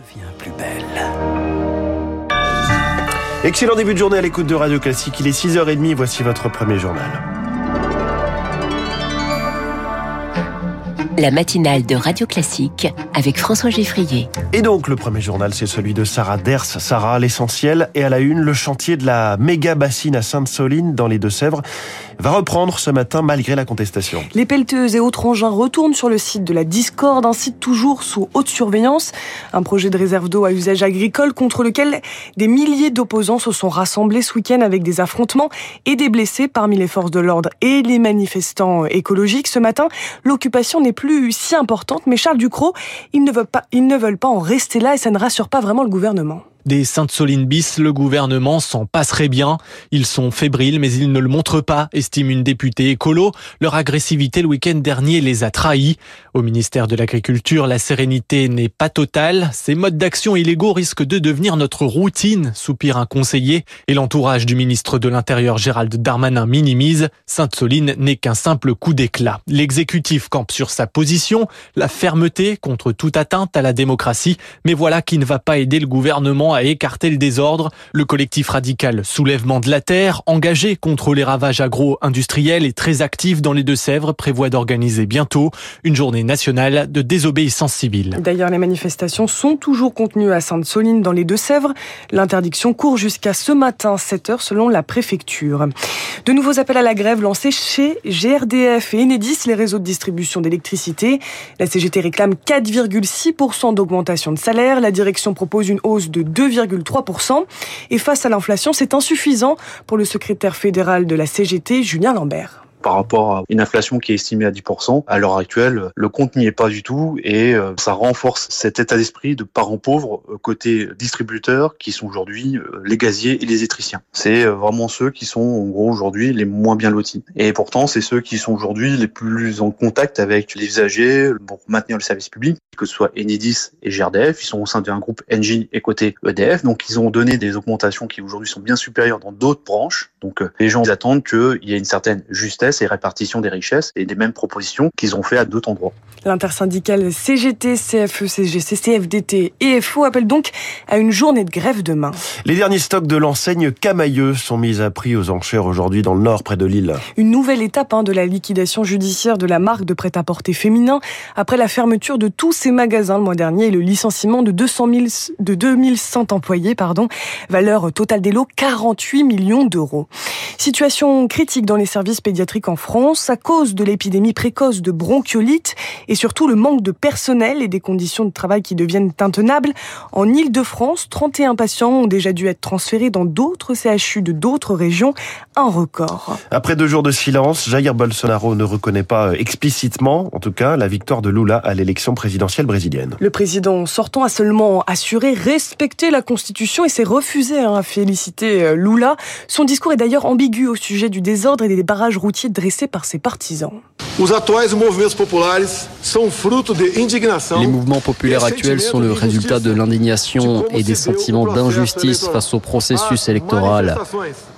devient plus belle. Excellent début de journée à l'écoute de Radio Classique. Il est 6h30. Voici votre premier journal. La matinale de Radio Classique avec François Geffrier. Et donc, le premier journal, c'est celui de Sarah Ders. Sarah, l'essentiel, et à la une, le chantier de la méga bassine à Sainte-Soline, dans les Deux-Sèvres, va reprendre ce matin malgré la contestation. Les pelleteuses et autres engins retournent sur le site de la Discorde, un site toujours sous haute surveillance. Un projet de réserve d'eau à usage agricole contre lequel des milliers d'opposants se sont rassemblés ce week-end avec des affrontements et des blessés parmi les forces de l'ordre et les manifestants écologiques. Ce matin, l'occupation n'est plus si importante, mais Charles Ducrot, ils ne ils ne veulent pas en rester là et ça ne rassure pas vraiment le gouvernement. Des Sainte-Soline bis, le gouvernement s'en passerait bien. Ils sont fébriles, mais ils ne le montrent pas, estime une députée écolo. Leur agressivité le week-end dernier les a trahis. Au ministère de l'Agriculture, la sérénité n'est pas totale. Ces modes d'action illégaux risquent de devenir notre routine, soupire un conseiller. Et l'entourage du ministre de l'Intérieur, Gérald Darmanin, minimise. Sainte-Soline n'est qu'un simple coup d'éclat. L'exécutif campe sur sa position, la fermeté contre toute atteinte à la démocratie. Mais voilà qui ne va pas aider le gouvernement à écarter le désordre. Le collectif radical Soulèvement de la Terre, engagé contre les ravages agro-industriels et très actif dans les Deux-Sèvres, prévoit d'organiser bientôt une journée nationale de désobéissance civile. D'ailleurs, les manifestations sont toujours contenues à Sainte-Soline dans les Deux-Sèvres. L'interdiction court jusqu'à ce matin, 7 heures selon la préfecture. De nouveaux appels à la grève lancés chez GRDF et Enedis, les réseaux de distribution d'électricité. La CGT réclame 4,6% d'augmentation de salaire. La direction propose une hausse de 2,3%. Et face à l'inflation, c'est insuffisant pour le secrétaire fédéral de la CGT, Julien Lambert par rapport à une inflation qui est estimée à 10%. À l'heure actuelle, le compte n'y est pas du tout et euh, ça renforce cet état d'esprit de parents pauvres euh, côté distributeurs qui sont aujourd'hui euh, les gaziers et les étriciens. C'est vraiment ceux qui sont en gros aujourd'hui les moins bien lotis. Et pourtant, c'est ceux qui sont aujourd'hui les plus en contact avec les usagers pour maintenir le service public, que ce soit Enedis et GRDF. Ils sont au sein d'un groupe Engie et côté EDF. Donc, ils ont donné des augmentations qui aujourd'hui sont bien supérieures dans d'autres branches. Donc, les gens attendent qu'il y ait une certaine justesse et répartition des richesses et des mêmes propositions qu'ils ont fait à d'autres endroits. L'intersyndicale CGT, CFE, CGC, CFDT et FO appelle donc à une journée de grève demain. Les derniers stocks de l'enseigne Camailleux sont mis à prix aux enchères aujourd'hui dans le nord, près de Lille. Une nouvelle étape hein, de la liquidation judiciaire de la marque de prêt-à-porter féminin après la fermeture de tous magasins le mois dernier et le licenciement de 200 000, de 2100 employés, pardon. Valeur totale des lots 48 millions d'euros. Situation critique dans les services pédiatriques en France à cause de l'épidémie précoce de bronchiolite et surtout le manque de personnel et des conditions de travail qui deviennent intenables. En Ile-de-France, 31 patients ont déjà dû être transférés dans d'autres CHU de d'autres régions, un record. Après deux jours de silence, Jair Bolsonaro ne reconnaît pas explicitement, en tout cas, la victoire de Lula à l'élection présidentielle brésilienne. Le président sortant a seulement assuré respecter la Constitution et s'est refusé à féliciter Lula. Son discours est d'ailleurs ambigu au sujet du désordre et des barrages routiers dressés par ses partisans. Les mouvements populaires actuels sont le résultat de l'indignation et des sentiments d'injustice face au processus électoral.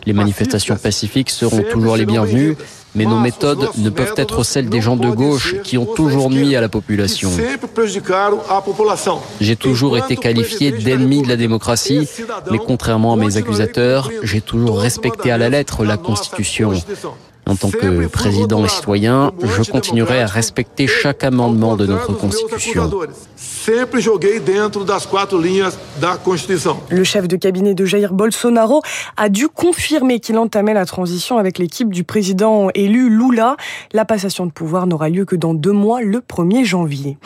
Les manifestations pacifiques seront toujours les bienvenues, mais nos méthodes ne peuvent être celles des gens de gauche qui ont toujours nuit à la population. J'ai toujours été qualifié d'ennemi de la démocratie, mais contrairement à mes accusateurs, j'ai toujours respecté à la lettre la Constitution. En tant que président et citoyen, je continuerai à respecter chaque amendement de notre Constitution. Le chef de cabinet de Jair Bolsonaro a dû confirmer qu'il entamait la transition avec l'équipe du président élu Lula. La passation de pouvoir n'aura lieu que dans deux mois, le 1er janvier.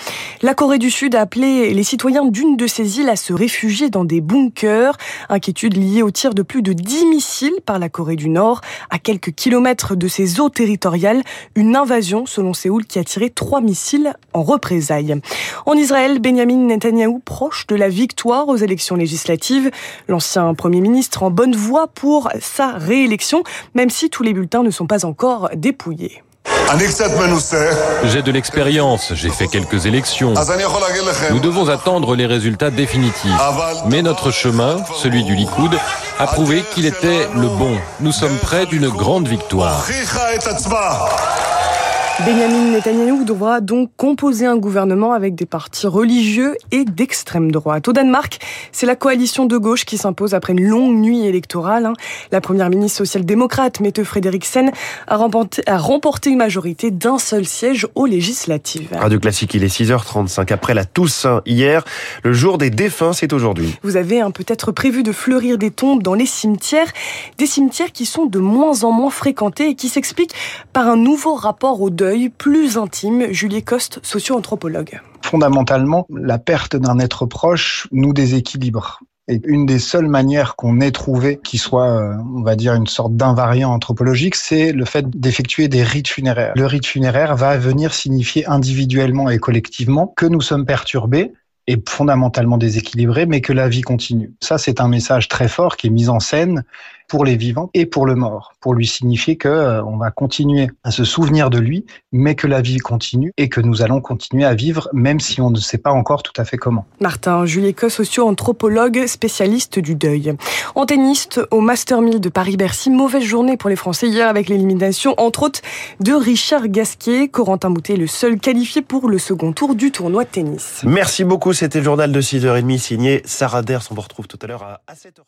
La Corée du Sud a appelé les citoyens d'une de ses îles à se réfugier dans des bunkers. Inquiétude liée au tir de plus de 10 missiles par la Corée du Nord à quelques kilomètres de ses eaux territoriales. Une invasion, selon Séoul, qui a tiré trois missiles en représailles. En Israël, Benjamin Netanyahou proche de la victoire aux élections législatives. L'ancien Premier ministre en bonne voie pour sa réélection, même si tous les bulletins ne sont pas encore dépouillés. J'ai de l'expérience, j'ai fait quelques élections. Nous devons attendre les résultats définitifs. Mais notre chemin, celui du Likoud, a prouvé qu'il était le bon. Nous sommes près d'une grande victoire. Benjamin Netanyahu devra donc composer un gouvernement avec des partis religieux et d'extrême droite. Au Danemark, c'est la coalition de gauche qui s'impose après une longue nuit électorale. Hein. La première ministre social-démocrate, Mette Frederiksen, a remporté, a remporté une majorité d'un seul siège aux législatives. Radio Classique, il est 6h35. Après la Toussaint hier, le jour des défunts, c'est aujourd'hui. Vous avez hein, peut-être prévu de fleurir des tombes dans les cimetières, des cimetières qui sont de moins en moins fréquentés et qui s'expliquent par un nouveau rapport au deuil plus intime. Julie Coste, socio-anthropologue. Fondamentalement, la perte d'un être proche nous déséquilibre. Et une des seules manières qu'on ait trouvé qui soit, euh, on va dire, une sorte d'invariant anthropologique, c'est le fait d'effectuer des rites funéraires. Le rite funéraire va venir signifier individuellement et collectivement que nous sommes perturbés et fondamentalement déséquilibrés, mais que la vie continue. Ça, c'est un message très fort qui est mis en scène pour les vivants et pour le mort, pour lui signifier que euh, on va continuer à se souvenir de lui, mais que la vie continue et que nous allons continuer à vivre, même si on ne sait pas encore tout à fait comment. Martin Juliéco, socio-anthropologue, spécialiste du deuil. Antenniste au Master 1000 de Paris-Bercy, mauvaise journée pour les Français hier avec l'élimination, entre autres, de Richard Gasquet. Corentin Moutet, le seul qualifié pour le second tour du tournoi de tennis. Merci beaucoup, c'était le journal de 6h30 signé Sarah Ders. On vous retrouve tout à l'heure à 7h.